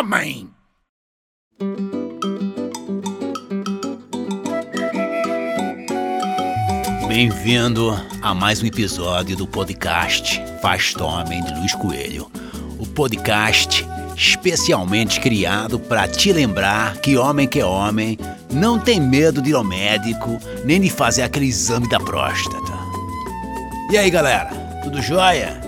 homem! Bem-vindo a mais um episódio do podcast Faz Homem de Luiz Coelho. O podcast especialmente criado para te lembrar que homem que é homem não tem medo de ir ao médico nem de fazer aquele exame da próstata. E aí, galera? Tudo jóia?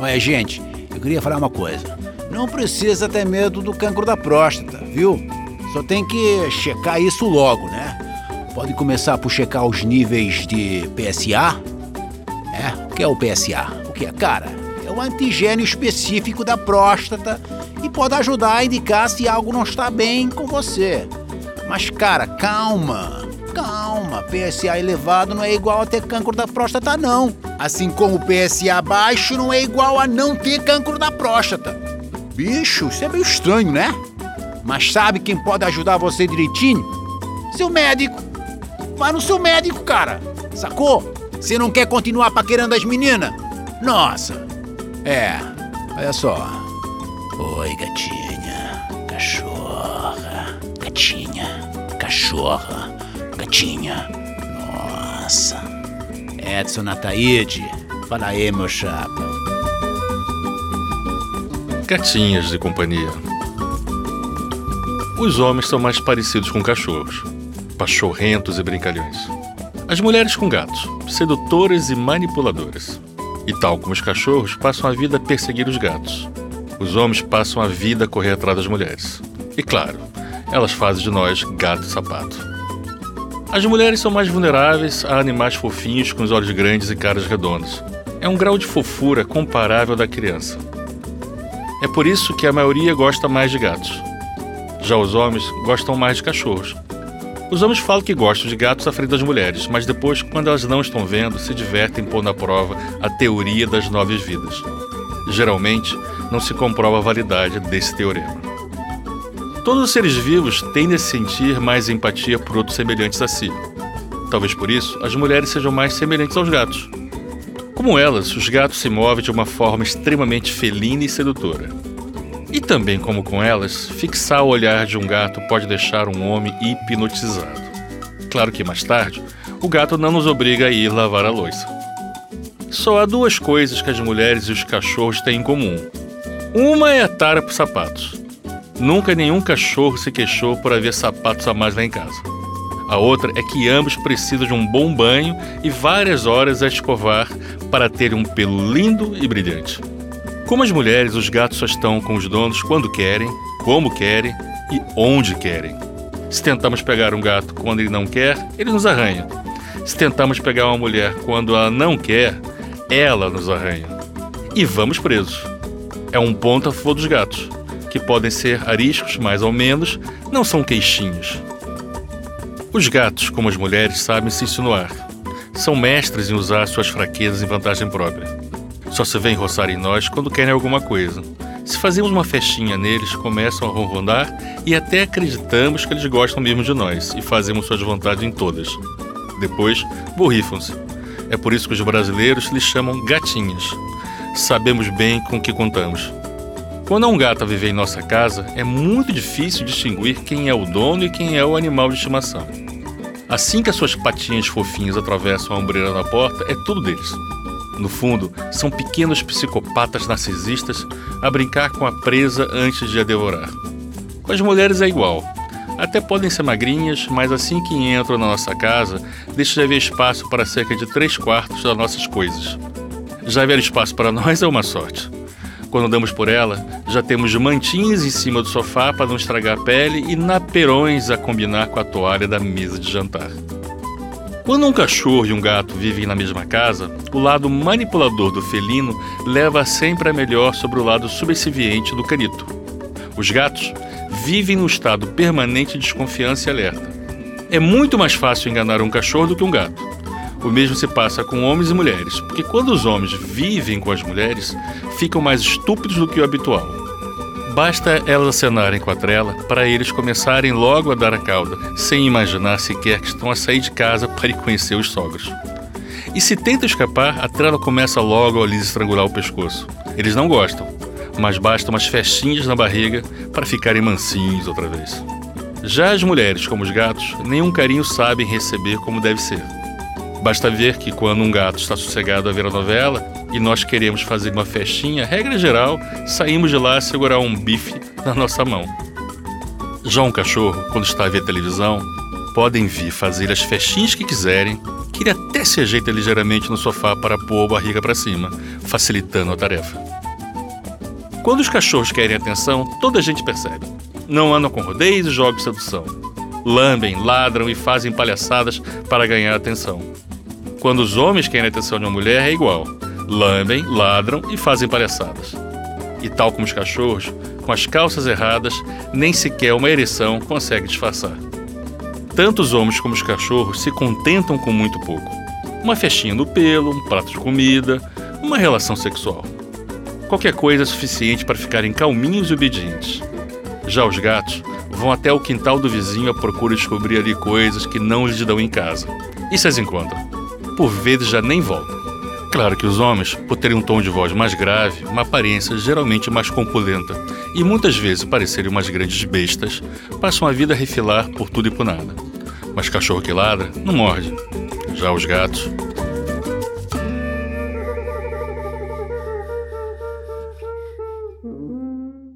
Olha, gente, eu queria falar uma coisa. Não precisa ter medo do cancro da próstata, viu? Só tem que checar isso logo, né? Pode começar por checar os níveis de PSA. É, o que é o PSA? O que é? Cara, é o antigênio específico da próstata e pode ajudar a indicar se algo não está bem com você. Mas, cara, calma. Calma, PSA elevado não é igual a ter cancro da próstata, não. Assim como PSA baixo não é igual a não ter cancro da próstata. Bicho, isso é meio estranho, né? Mas sabe quem pode ajudar você direitinho? Seu médico. Vai no seu médico, cara. Sacou? Você não quer continuar paquerando as meninas? Nossa. É, olha só. Oi, gatinha. Cachorra. Gatinha. Cachorra. Gatinha. Nossa. Edson Ataíde. Fala aí, meu chapa. Gatinhas de companhia. Os homens são mais parecidos com cachorros, pachorrentos e brincalhões. As mulheres com gatos, sedutoras e manipuladoras. E tal como os cachorros, passam a vida a perseguir os gatos. Os homens passam a vida a correr atrás das mulheres. E claro, elas fazem de nós gato e sapato. As mulheres são mais vulneráveis a animais fofinhos com os olhos grandes e caras redondas. É um grau de fofura comparável da criança. É por isso que a maioria gosta mais de gatos. Já os homens gostam mais de cachorros. Os homens falam que gostam de gatos à frente das mulheres, mas depois, quando elas não estão vendo, se divertem pondo à prova a teoria das nove vidas. Geralmente, não se comprova a validade desse teorema. Todos os seres vivos tendem a sentir mais empatia por outros semelhantes a si. Talvez por isso as mulheres sejam mais semelhantes aos gatos. Como elas, os gatos se movem de uma forma extremamente felina e sedutora. E também, como com elas, fixar o olhar de um gato pode deixar um homem hipnotizado. Claro que mais tarde, o gato não nos obriga a ir lavar a louça. Só há duas coisas que as mulheres e os cachorros têm em comum. Uma é a tara por sapatos. Nunca nenhum cachorro se queixou por haver sapatos a mais lá em casa. A outra é que ambos precisam de um bom banho e várias horas a escovar para terem um pelo lindo e brilhante. Como as mulheres, os gatos só estão com os donos quando querem, como querem e onde querem. Se tentamos pegar um gato quando ele não quer, ele nos arranha. Se tentamos pegar uma mulher quando ela não quer, ela nos arranha. E vamos presos. É um ponto a favor dos gatos, que podem ser ariscos mais ou menos, não são queixinhos. Os gatos, como as mulheres, sabem se insinuar. São mestres em usar suas fraquezas em vantagem própria. Só se vem roçar em nós quando querem alguma coisa. Se fazemos uma festinha neles, começam a ronronar e até acreditamos que eles gostam mesmo de nós e fazemos suas vontades em todas. Depois, borrifam-se. É por isso que os brasileiros lhes chamam gatinhas. Sabemos bem com o que contamos. Quando há um gato a viver em nossa casa, é muito difícil distinguir quem é o dono e quem é o animal de estimação. Assim que as suas patinhas fofinhas atravessam a ombreira da porta, é tudo deles. No fundo, são pequenos psicopatas narcisistas a brincar com a presa antes de a devorar. Com as mulheres é igual. Até podem ser magrinhas, mas assim que entram na nossa casa, deixam de haver espaço para cerca de três quartos das nossas coisas. Já haver espaço para nós é uma sorte. Quando damos por ela, já temos mantinhas em cima do sofá para não estragar a pele e naperões a combinar com a toalha da mesa de jantar. Quando um cachorro e um gato vivem na mesma casa, o lado manipulador do felino leva sempre a melhor sobre o lado subserviente do canito. Os gatos vivem no estado permanente de desconfiança e alerta. É muito mais fácil enganar um cachorro do que um gato. O mesmo se passa com homens e mulheres, porque quando os homens vivem com as mulheres, ficam mais estúpidos do que o habitual. Basta elas acenarem com a trela para eles começarem logo a dar a cauda, sem imaginar sequer que estão a sair de casa para ir conhecer os sogros. E se tenta escapar, a trela começa logo a lhes estrangular o pescoço. Eles não gostam, mas basta umas festinhas na barriga para ficarem mansinhos outra vez. Já as mulheres, como os gatos, nenhum carinho sabem receber como deve ser. Basta ver que quando um gato está sossegado a ver a novela e nós queremos fazer uma festinha, regra geral, saímos de lá a segurar um bife na nossa mão. Já um cachorro, quando está a ver televisão, podem vir fazer as festinhas que quiserem, que ele até se ajeita ligeiramente no sofá para pôr a barriga para cima, facilitando a tarefa. Quando os cachorros querem atenção, toda a gente percebe. Não andam com rodeios e jogos de sedução. Lambem, ladram e fazem palhaçadas para ganhar atenção. Quando os homens querem a atenção de uma mulher, é igual. Lambem, ladram e fazem palhaçadas. E tal como os cachorros, com as calças erradas, nem sequer uma ereção consegue disfarçar. Tanto os homens como os cachorros se contentam com muito pouco. Uma festinha no pelo, um prato de comida, uma relação sexual. Qualquer coisa é suficiente para ficarem calminhos e obedientes. Já os gatos vão até o quintal do vizinho à procura de descobrir ali coisas que não lhes dão em casa. E se as encontram? Por vezes já nem voltam. Claro que os homens, por terem um tom de voz mais grave, uma aparência geralmente mais compulenta e muitas vezes parecerem umas grandes bestas, passam a vida a refilar por tudo e por nada. Mas cachorro que ladra não morde. Já os gatos.